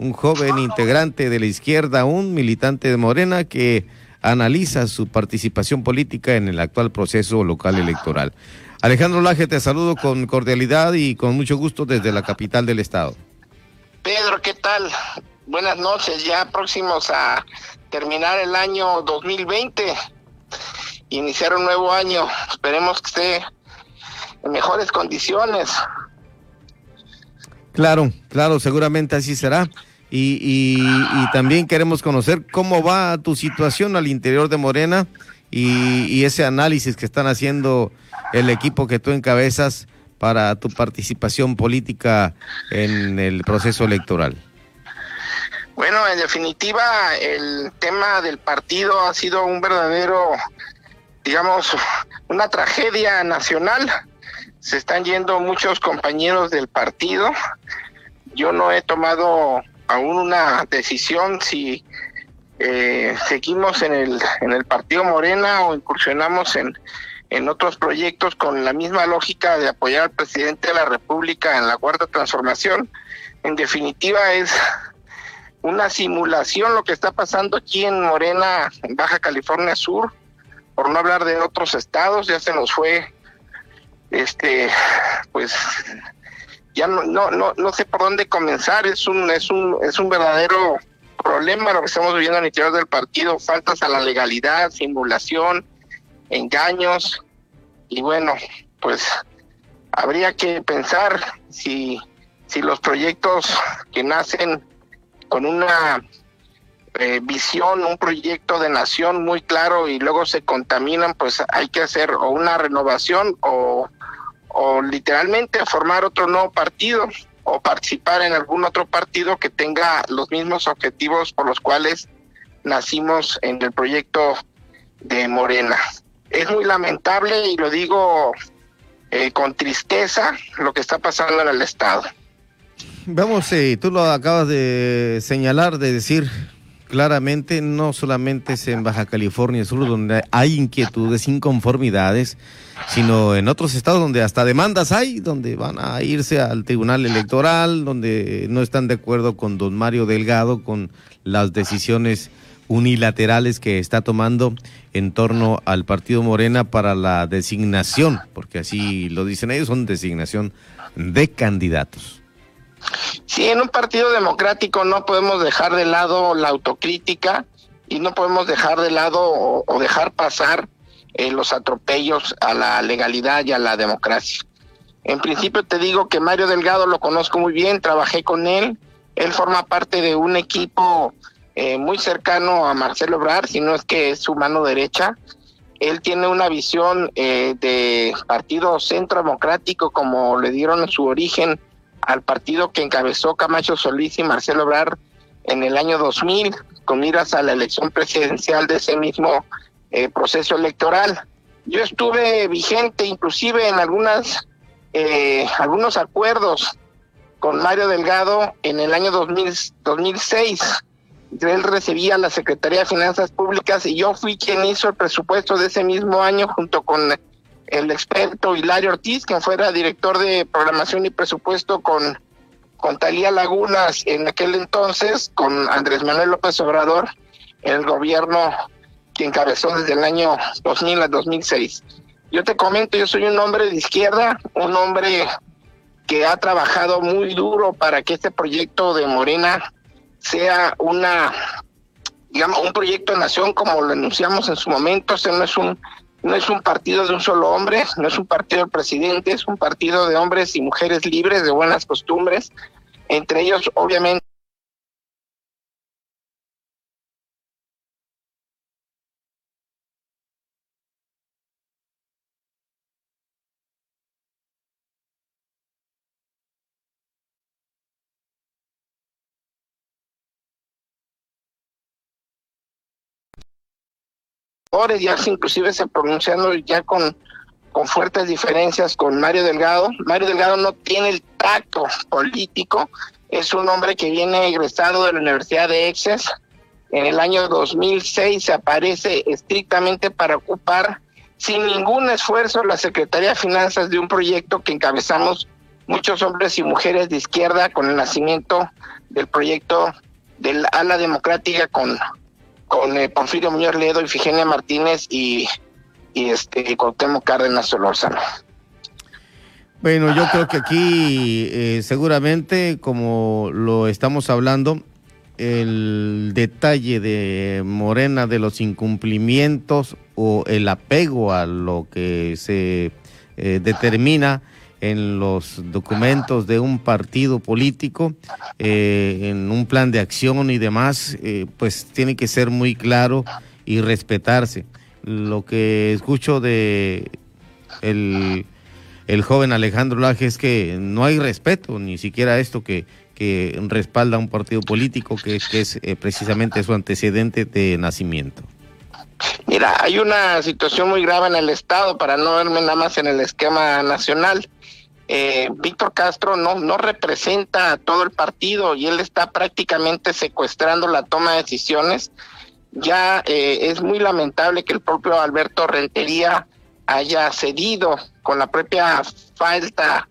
un joven integrante de la izquierda, un militante de Morena que analiza su participación política en el actual proceso local electoral. Alejandro Laje, te saludo con cordialidad y con mucho gusto desde la capital del estado. Pedro, ¿qué tal? Buenas noches, ya próximos a terminar el año 2020, iniciar un nuevo año, esperemos que esté en mejores condiciones. Claro, claro, seguramente así será. Y, y, también queremos conocer cómo va tu situación al interior de Morena y, y, ese análisis que están haciendo el equipo que tú encabezas para tu participación política en el proceso electoral. Bueno, en definitiva, el tema del partido ha sido un verdadero, digamos, una tragedia nacional. Se están yendo muchos compañeros del partido. Yo no he tomado aún una decisión si eh, seguimos en el, en el partido Morena o incursionamos en, en otros proyectos con la misma lógica de apoyar al presidente de la República en la cuarta transformación. En definitiva es una simulación lo que está pasando aquí en Morena, en Baja California Sur, por no hablar de otros estados, ya se nos fue, este, pues ya no, no, no, sé por dónde comenzar, es un, es un, es un verdadero problema lo que estamos viviendo en el interior del partido, faltas a la legalidad, simulación, engaños, y bueno, pues habría que pensar si, si los proyectos que nacen con una eh, visión, un proyecto de nación muy claro y luego se contaminan, pues hay que hacer o una renovación o o literalmente formar otro nuevo partido o participar en algún otro partido que tenga los mismos objetivos por los cuales nacimos en el proyecto de Morena. Es muy lamentable y lo digo eh, con tristeza lo que está pasando en el Estado. Vamos, eh, tú lo acabas de señalar, de decir, claramente no solamente es en Baja California Sur donde hay inquietudes, inconformidades, sino en otros estados donde hasta demandas hay, donde van a irse al Tribunal Electoral, donde no están de acuerdo con don Mario Delgado, con las decisiones unilaterales que está tomando en torno al partido Morena para la designación, porque así lo dicen ellos, son designación de candidatos. Sí, en un partido democrático no podemos dejar de lado la autocrítica y no podemos dejar de lado o, dejar pasar eh, los atropellos a la legalidad y a la democracia. En principio te digo que Mario Delgado lo conozco muy bien, trabajé con él, él forma parte de un equipo eh, muy cercano a Marcelo Obrar, si no es que es su mano derecha. Él tiene una visión eh, de partido centro democrático, como le dieron su origen al partido que encabezó Camacho Solís y Marcelo Obrar en el año 2000, con miras a la elección presidencial de ese mismo eh, proceso electoral. Yo estuve vigente inclusive en algunas eh, algunos acuerdos con Mario Delgado en el año 2000, 2006. Él recibía la Secretaría de Finanzas Públicas y yo fui quien hizo el presupuesto de ese mismo año junto con el experto Hilario Ortiz, quien fuera director de programación y presupuesto con, con Talía Lagunas en aquel entonces, con Andrés Manuel López Obrador, el gobierno que encabezó desde el año 2000 a 2006. Yo te comento, yo soy un hombre de izquierda, un hombre que ha trabajado muy duro para que este proyecto de Morena sea una, digamos, un proyecto de nación como lo anunciamos en su momento, este no es un no es un partido de un solo hombre, no es un partido del presidente, es un partido de hombres y mujeres libres de buenas costumbres, entre ellos obviamente ya inclusive se pronunciando ya con, con fuertes diferencias con Mario Delgado. Mario Delgado no tiene el tacto político, es un hombre que viene egresado de la Universidad de Exes. En el año 2006 se aparece estrictamente para ocupar sin ningún esfuerzo la Secretaría de Finanzas de un proyecto que encabezamos muchos hombres y mujeres de izquierda con el nacimiento del proyecto del ala democrática con, con eh, Porfirio Muñoz Ledo, Ifigenia Martínez y, y este Cuauhtémoc Cárdenas Solórzano. Bueno, yo creo que aquí eh, seguramente, como lo estamos hablando, el detalle de Morena de los incumplimientos o el apego a lo que se eh, determina en los documentos de un partido político, eh, en un plan de acción y demás, pues tiene que ser muy claro y respetarse. Lo que escucho de el el joven Alejandro Laje es que no hay respeto, ni siquiera esto que, que respalda un partido político que, que es eh, precisamente su antecedente de nacimiento. Mira, hay una situación muy grave en el Estado, para no verme nada más en el esquema nacional. Eh, Víctor Castro no, no representa a todo el partido y él está prácticamente secuestrando la toma de decisiones. Ya eh, es muy lamentable que el propio Alberto Rentería haya cedido con la propia falta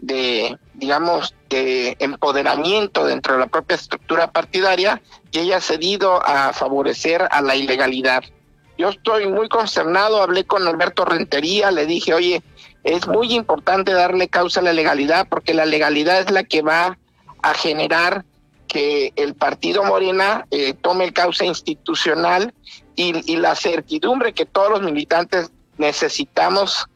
de, digamos, de empoderamiento dentro de la propia estructura partidaria y haya cedido a favorecer a la ilegalidad. Yo estoy muy concernado, hablé con Alberto Rentería, le dije, oye, es muy importante darle causa a la legalidad porque la legalidad es la que va a generar que el partido Morena eh, tome el causa institucional y, y la certidumbre que todos los militantes necesitamos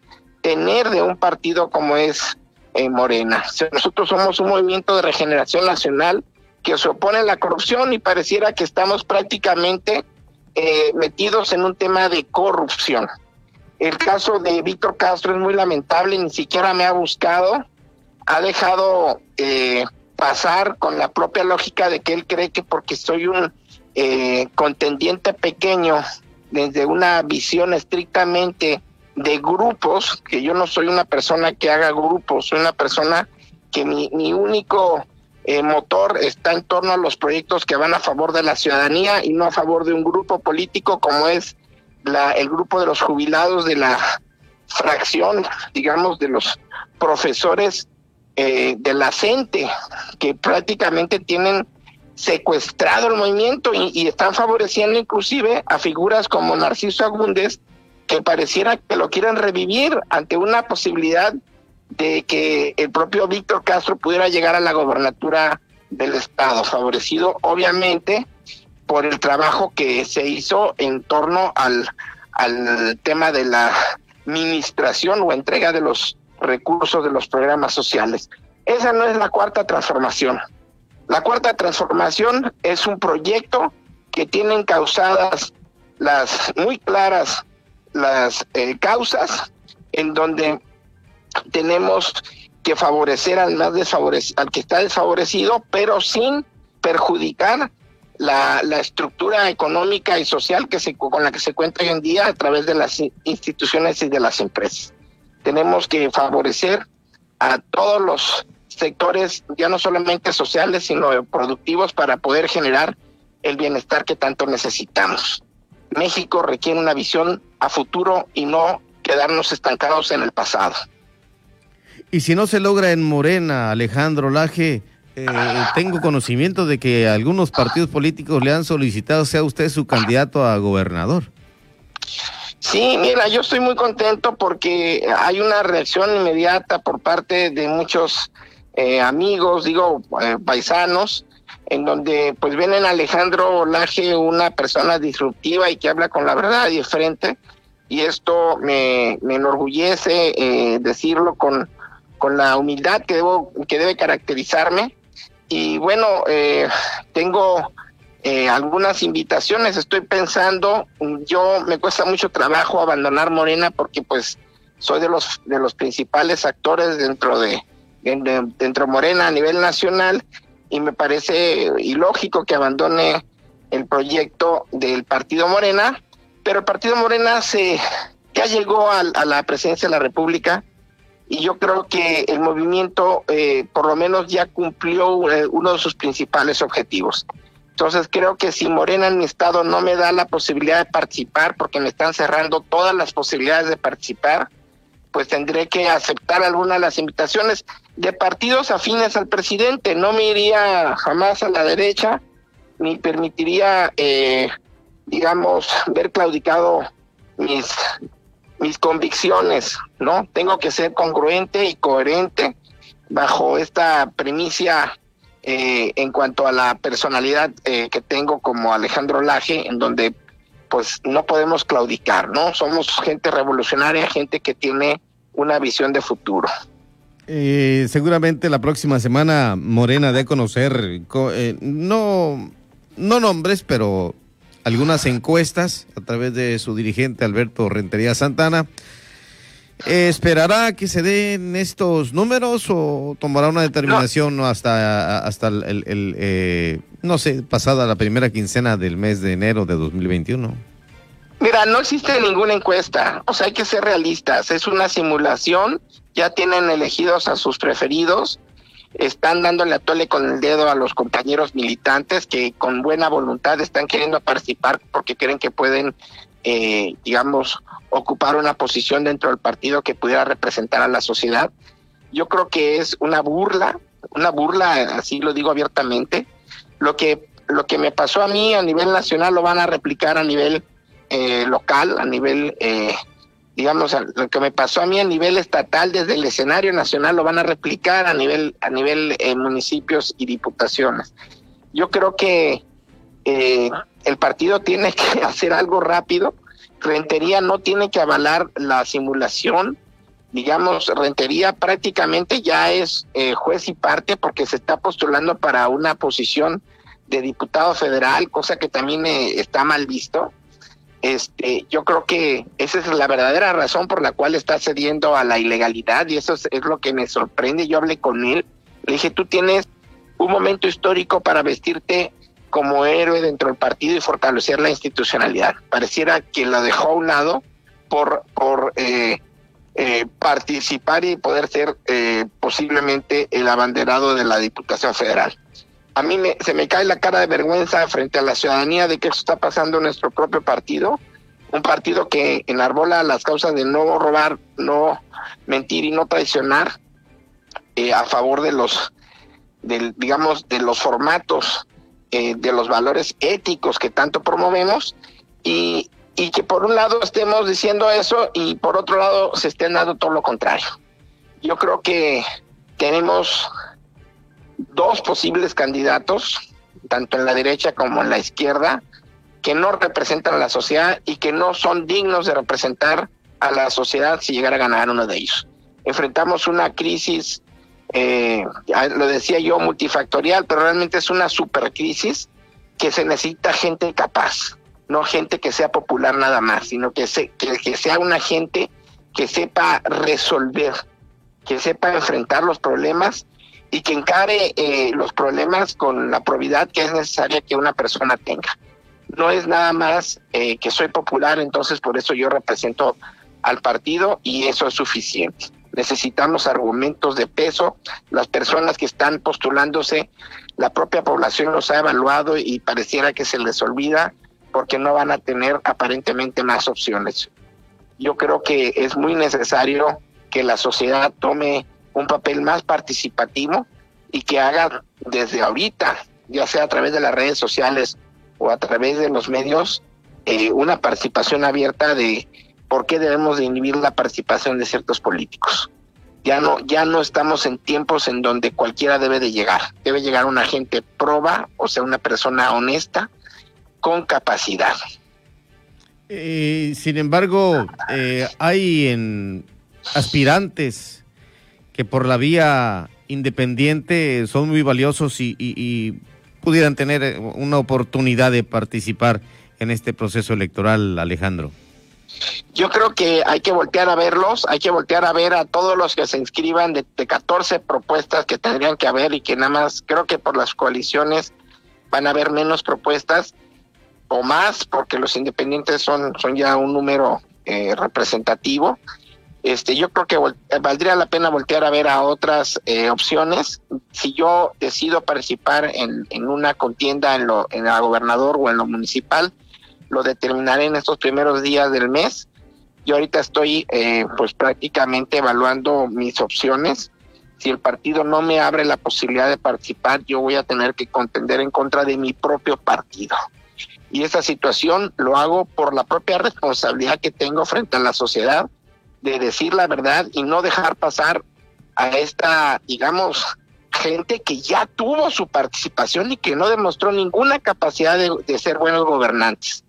tener de un partido como es eh, Morena. Nosotros somos un movimiento de regeneración nacional que se opone a la corrupción y pareciera que estamos prácticamente eh, metidos en un tema de corrupción. El caso de Víctor Castro es muy lamentable, ni siquiera me ha buscado, ha dejado eh, pasar con la propia lógica de que él cree que porque soy un contendiente pequeño desde una visión estrictamente de grupos, que yo no soy una persona que haga grupos, soy una persona que mi, mi único eh, motor está en torno a los proyectos que van a favor de la ciudadanía y no a favor de un grupo político como es la, el grupo de los jubilados de la fracción, digamos, de los profesores eh, de la CENTE, que prácticamente tienen secuestrado el movimiento y, están favoreciendo inclusive a figuras como Narciso Agúndez, que pareciera que lo quieren revivir ante una posibilidad de que el propio Víctor Castro pudiera llegar a la gobernatura del estado, favorecido obviamente por el trabajo que se hizo en torno al, al tema de la administración o entrega de los recursos de los programas sociales. Esa no es la cuarta transformación. La cuarta transformación es un proyecto que tiene causadas las muy claras las eh, causas en donde tenemos que favorecer al más al que está desfavorecido, pero sin perjudicar la, la, estructura económica y social que se, con la que se cuenta hoy en día a través de las instituciones y de las empresas. Tenemos que favorecer a todos los sectores ya no solamente sociales, sino productivos para poder generar el bienestar que tanto necesitamos. México requiere una visión a futuro y no quedarnos estancados en el pasado. Y si no se logra en Morena, Alejandro Laje, eh, tengo conocimiento de que algunos partidos políticos le han solicitado sea usted su candidato a gobernador. Sí, mira, yo estoy muy contento porque hay una reacción inmediata por parte de muchos eh, amigos, digo, eh, paisanos, en donde pues ven en Alejandro Laje una persona disruptiva y que habla con la verdad y de frente, y esto me, me enorgullece eh, decirlo con, con la humildad que, debo, que debe caracterizarme. Y bueno, tengo algunas invitaciones, estoy pensando, yo me cuesta mucho trabajo abandonar Morena porque pues soy de los, de los principales actores dentro de dentro Morena a nivel nacional y me parece ilógico que abandone el proyecto del partido Morena, pero el partido Morena se ya llegó a, la presidencia de la República y yo creo que el movimiento eh, por lo menos ya cumplió eh, uno de sus principales objetivos. Entonces creo que si Morena en mi estado no me da la posibilidad de participar porque me están cerrando todas las posibilidades de participar, pues tendré que aceptar alguna de las invitaciones de partidos afines al presidente. No me iría jamás a la derecha, ni permitiría, eh, digamos, ver claudicado mis, mis convicciones, ¿no? Tengo que ser congruente y coherente bajo esta premisa eh, en cuanto a la personalidad eh, que tengo como Alejandro Laje, en donde pues no podemos claudicar, ¿no? Somos gente revolucionaria, gente que tiene una visión de futuro. Eh, seguramente la próxima semana Morena de conocer, no, no nombres, pero algunas encuestas a través de su dirigente Alberto Rentería Santana. ¿Esperará que se den estos números o tomará una determinación hasta, hasta el, eh, no sé, pasada la primera quincena del mes de enero de 2021? Mira, no existe ninguna encuesta, o sea, hay que ser realistas, es una simulación, ya tienen elegidos a sus preferidos, están dándole a tole con el dedo a los compañeros militantes que con buena voluntad están queriendo participar porque creen que pueden, eh, digamos, ocupar una posición dentro del partido que pudiera representar a la sociedad. Yo creo que es una burla, una burla, así lo digo abiertamente. Lo que, lo que me pasó a mí a nivel nacional lo van a replicar a nivel eh, local, a nivel, eh, digamos, lo que me pasó a mí a nivel estatal desde el escenario nacional lo van a replicar a nivel, a nivel eh, municipios y diputaciones. Yo creo que el partido tiene que hacer algo rápido. Rentería no tiene que avalar la simulación. Digamos, Rentería prácticamente ya es juez y parte porque se está postulando para una posición de diputado federal, cosa que también está mal visto este, yo creo que esa es la verdadera razón por la cual está cediendo a la ilegalidad y eso es, lo que me sorprende. Yo hablé con él, le dije, tú tienes un momento histórico para vestirte como héroe dentro del partido y fortalecer la institucionalidad. Pareciera que lo dejó a un lado por, por eh, eh, participar y poder ser eh, posiblemente el abanderado de la Diputación Federal a mí me, se me cae la cara de vergüenza frente a la ciudadanía de que eso está pasando en nuestro propio partido, un partido que enarbola las causas de no robar, no mentir y no traicionar eh, a favor de los, del, digamos, de los formatos, eh, de los valores éticos que tanto promovemos y, y que por un lado estemos diciendo eso y por otro lado se estén dando todo lo contrario. Yo creo que tenemos dos posibles candidatos, tanto en la derecha como en la izquierda, que no representan a la sociedad y que no son dignos de representar a la sociedad si llegara a ganar uno de ellos. Enfrentamos una crisis, eh, lo decía yo, multifactorial, pero realmente es una supercrisis que se necesita gente capaz, no gente que sea popular nada más, sino que, se, que, que sea una gente que sepa resolver, que sepa enfrentar los problemas y que encare eh, los problemas con la probidad que es necesaria que una persona tenga. No es nada más eh, que soy popular, entonces por eso yo represento al partido y eso es suficiente. Necesitamos argumentos de peso. Las personas que están postulándose, la propia población los ha evaluado y pareciera que se les olvida porque no van a tener aparentemente más opciones. Yo creo que es muy necesario que la sociedad tome un papel más participativo y que haga desde ahorita, ya sea a través de las redes sociales o a través de los medios, eh, una participación abierta de por qué debemos de inhibir la participación de ciertos políticos. Ya no, ya no estamos en tiempos en donde cualquiera debe de llegar. Debe llegar una gente proba, o sea, una persona honesta, con capacidad. Eh, sin embargo, eh, hay en aspirantes que por la vía independiente son muy valiosos y, pudieran tener eh, una oportunidad de participar en este proceso electoral, Alejandro? Yo creo que hay que voltear a verlos, hay que voltear a ver a todos los que se inscriban de, de 14 propuestas que tendrían que haber y que nada más creo que por las coaliciones van a haber menos propuestas o más porque los independientes son, son ya un número eh, representativo este, yo creo que eh, valdría la pena voltear a ver a otras eh, opciones. Si yo decido participar en, en una contienda en, lo, en la gobernador o en lo municipal, lo determinaré en estos primeros días del mes Yo ahorita estoy eh, pues prácticamente evaluando mis opciones. Si el partido no me abre la posibilidad de participar, yo voy a tener que contender en contra de mi propio partido. Y esa situación lo hago por la propia responsabilidad que tengo frente a la sociedad de decir la verdad y no dejar pasar a esta, digamos, gente que ya tuvo su participación y que no demostró ninguna capacidad de, de ser buenos gobernantes.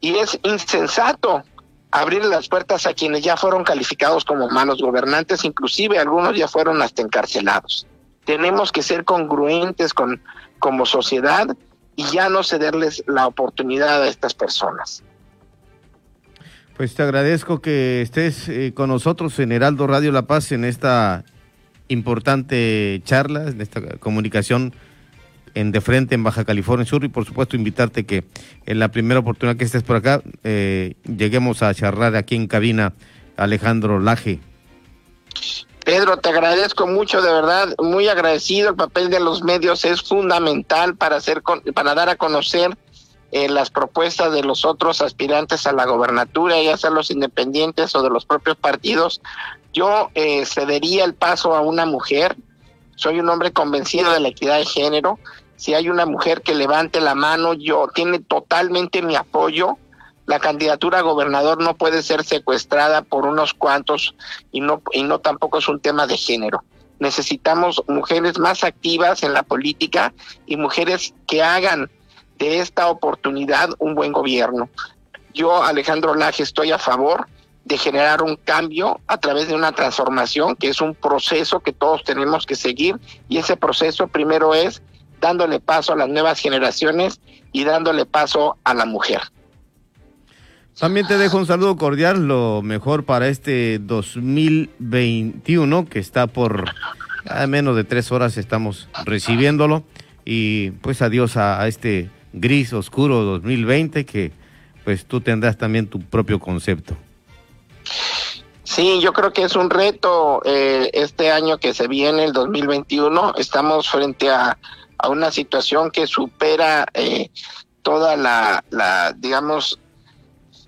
Y es insensato abrir las puertas a quienes ya fueron calificados como malos gobernantes, inclusive algunos ya fueron hasta encarcelados. Tenemos que ser congruentes con como sociedad y ya no cederles la oportunidad a estas personas. Pues te agradezco que estés eh, con nosotros en Heraldo Radio La Paz en esta importante charla, en esta comunicación en De Frente en Baja California Sur y por supuesto invitarte que en la primera oportunidad que estés por acá eh, lleguemos a charlar aquí en cabina Alejandro Laje. Pedro, te agradezco mucho, de verdad, muy agradecido. El papel de los medios es fundamental para hacer, para dar a conocer eh, las propuestas de los otros aspirantes a la gobernatura, ya sean los independientes o de los propios partidos. Yo eh, cedería el paso a una mujer. Soy un hombre convencido de la equidad de género si hay una mujer que levante la mano, yo tiene totalmente mi apoyo. La candidatura a gobernador no puede ser secuestrada por unos cuantos y no y no tampoco es un tema de género. Necesitamos mujeres más activas en la política y mujeres que hagan de esta oportunidad un buen gobierno. Yo, Alejandro Laje, estoy a favor de generar un cambio a través de una transformación, que es un proceso que todos tenemos que seguir, y ese proceso primero es dándole paso a las nuevas generaciones y dándole paso a la mujer. También te dejo un saludo cordial, lo mejor para este 2021 que está por a menos de tres horas estamos recibiéndolo y pues adiós a, este gris oscuro 2020 que pues tú tendrás también tu propio concepto. Sí, yo creo que es un reto eh, este año que se viene, el 2021. Estamos frente a a una situación que supera eh, toda la, la, digamos,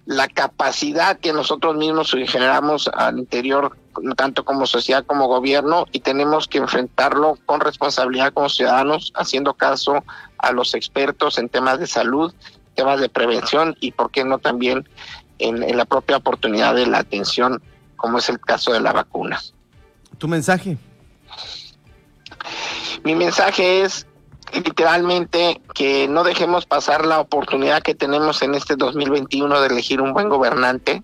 la capacidad que nosotros mismos generamos al interior, tanto como sociedad como gobierno, y tenemos que enfrentarlo con responsabilidad como ciudadanos, haciendo caso a los expertos en temas de salud, temas de prevención y, por qué no, también en, en la propia oportunidad de la atención, como es el caso de la vacuna. ¿Tu mensaje? Mi mensaje es literalmente que no dejemos pasar la oportunidad que tenemos en este 2021 de elegir un buen gobernante.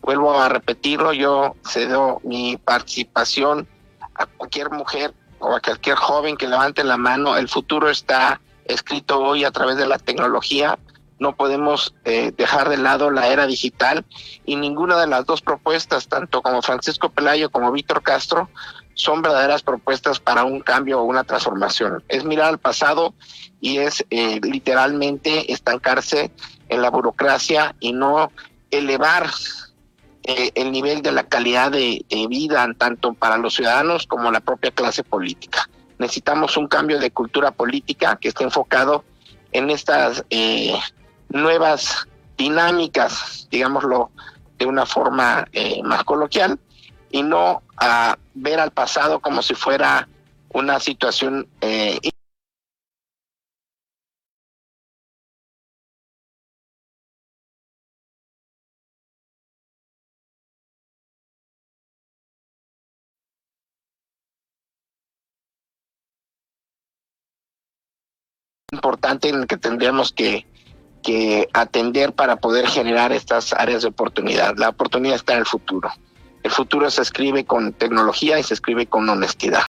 Vuelvo a repetirlo, yo cedo mi participación a cualquier mujer o a cualquier joven que levante la mano. El futuro está escrito hoy a través de la tecnología. No podemos eh, dejar de lado la era digital y ninguna de las dos propuestas, tanto como Francisco Pelayo como Víctor Castro, son verdaderas propuestas para un cambio o una transformación. Es mirar al pasado y es eh, literalmente estancarse en la burocracia y no elevar eh, el nivel de la calidad de, vida tanto para los ciudadanos como la propia clase política. Necesitamos un cambio de cultura política que esté enfocado en estas eh, nuevas dinámicas, digámoslo de una forma más coloquial, y no a ver al pasado como si fuera una situación eh, importante en el que tendríamos que, que atender para poder generar estas áreas de oportunidad. La oportunidad está en el futuro. El futuro se escribe con tecnología y se escribe con honestidad.